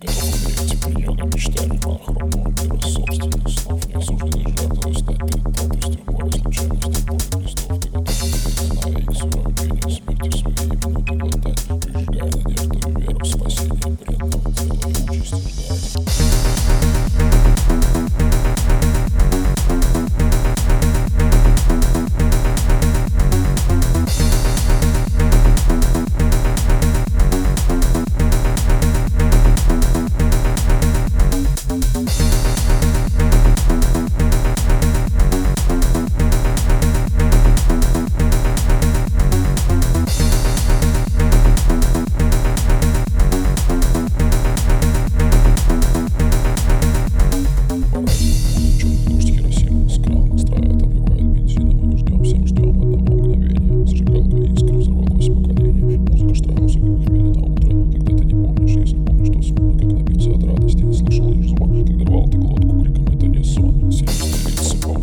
Ты готов умереть миллионы мечтаний Монохромного мира криками от радости. Слышал лишь звон, когда рвал ты глотку криком, это не сон. Семь, четыре,